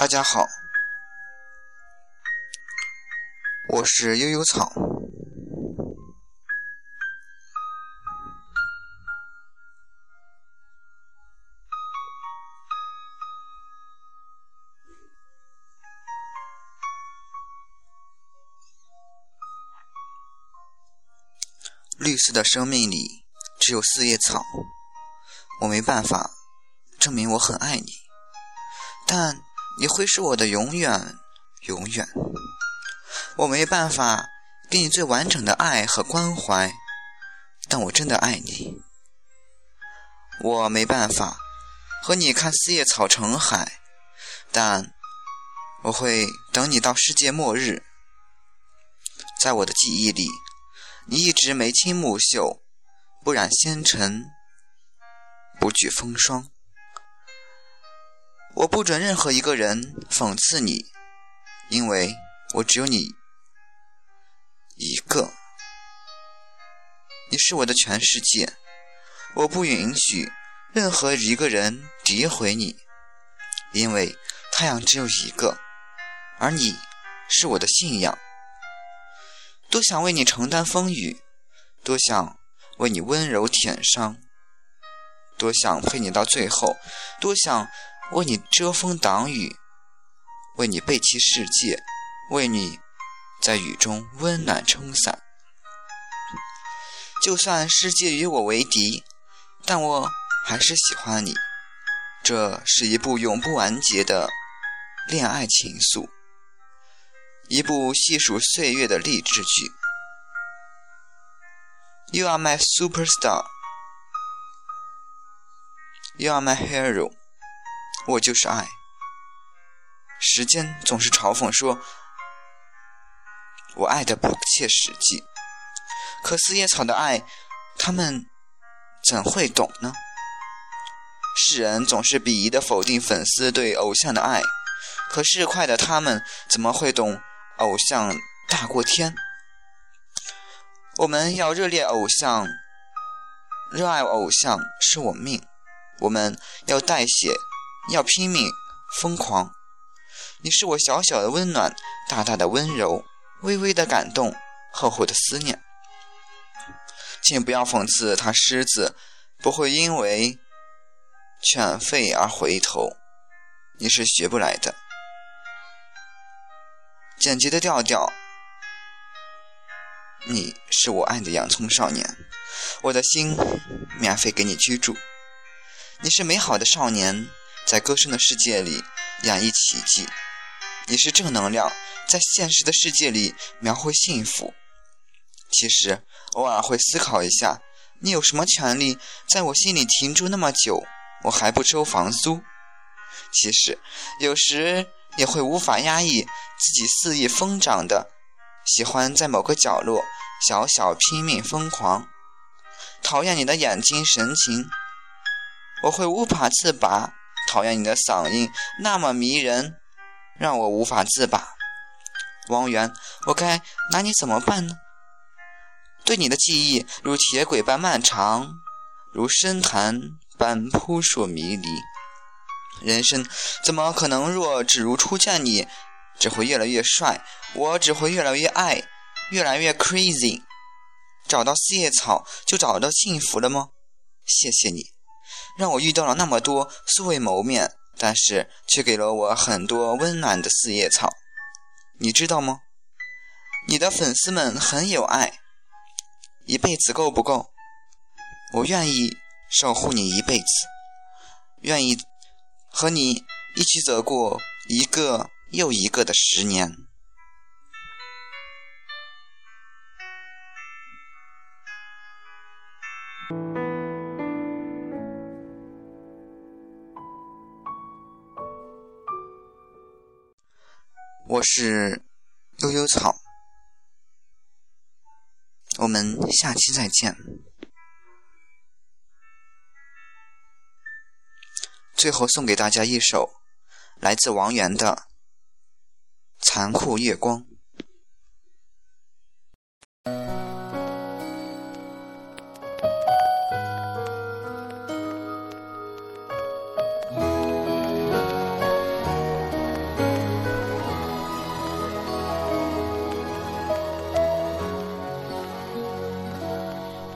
大家好，我是悠悠草。绿色的生命里只有四叶草，我没办法证明我很爱你，但你会是我的永远，永远。我没办法给你最完整的爱和关怀，但我真的爱你。我没办法和你看四叶草成海，但我会等你到世界末日，在我的记忆里。你一直眉清目秀，不染纤尘，不惧风霜。我不准任何一个人讽刺你，因为我只有你一个。你是我的全世界，我不允许任何一个人诋毁你，因为太阳只有一个，而你是我的信仰。多想为你承担风雨，多想为你温柔舔伤，多想陪你到最后，多想为你遮风挡雨，为你背弃世界，为你在雨中温暖撑伞。就算世界与我为敌，但我还是喜欢你。这是一部永不完结的恋爱情愫。一部细数岁月的励志剧。You are my superstar. You are my hero. 我就是爱。时间总是嘲讽说，我爱的不切实际。可四叶草的爱，他们怎会懂呢？世人总是鄙夷的否定粉丝对偶像的爱，可市侩的他们怎么会懂？偶像大过天，我们要热烈偶像，热爱偶像是我命。我们要带要拼命疯狂。你是我小小的温暖，大大的温柔，微微的感动，厚厚的思念。请不要讽刺他狮子不会因为犬吠而回头，你是学不来的。简洁的调调，你是我爱的洋葱少年，我的心免费给你居住。你是美好的少年，在歌声的世界里演绎奇迹。你是正能量，在现实的世界里描绘幸福。其实偶尔会思考一下，你有什么权利在我心里停住那么久？我还不收房租。其实有时。也会无法压抑自己肆意疯长的喜欢，在某个角落小小拼命疯狂。讨厌你的眼睛神情，我会无法自拔。讨厌你的嗓音那么迷人，让我无法自拔。王源，我该拿你怎么办呢？对你的记忆如铁轨般漫长，如深潭般扑朔迷离。人生怎么可能若只如初见你，只会越来越帅，我只会越来越爱，越来越 crazy。找到四叶草就找到幸福了吗？谢谢你，让我遇到了那么多素未谋面，但是却给了我很多温暖的四叶草。你知道吗？你的粉丝们很有爱，一辈子够不够？我愿意守护你一辈子，愿意。和你一起走过一个又一个的十年。我是悠悠草，我们下期再见。最后送给大家一首来自王源的《残酷月光》。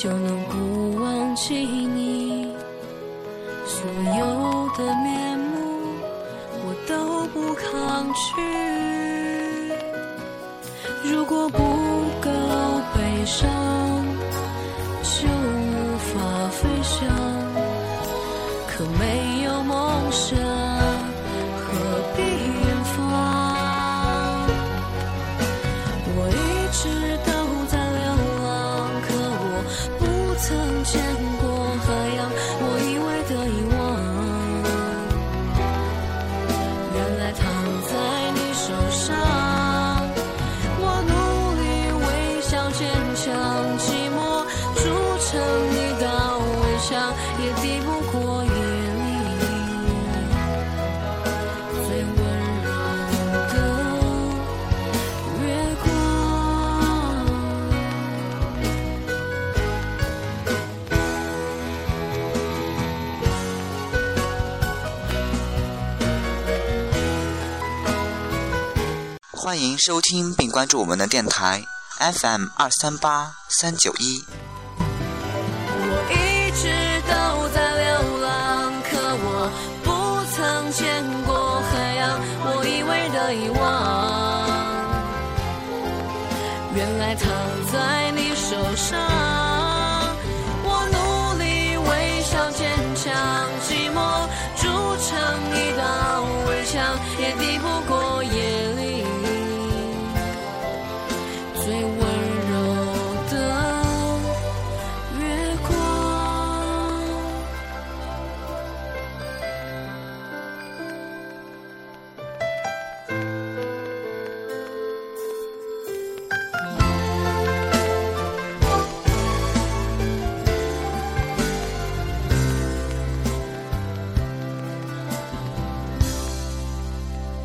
就能不忘记你，所有的面目我都不抗拒。如果不够悲伤，欢迎收听并关注我们的电台 FM 二三八三九一。我一直都在流浪，可我不曾见过海洋。我以为的遗忘，原来躺在你手上。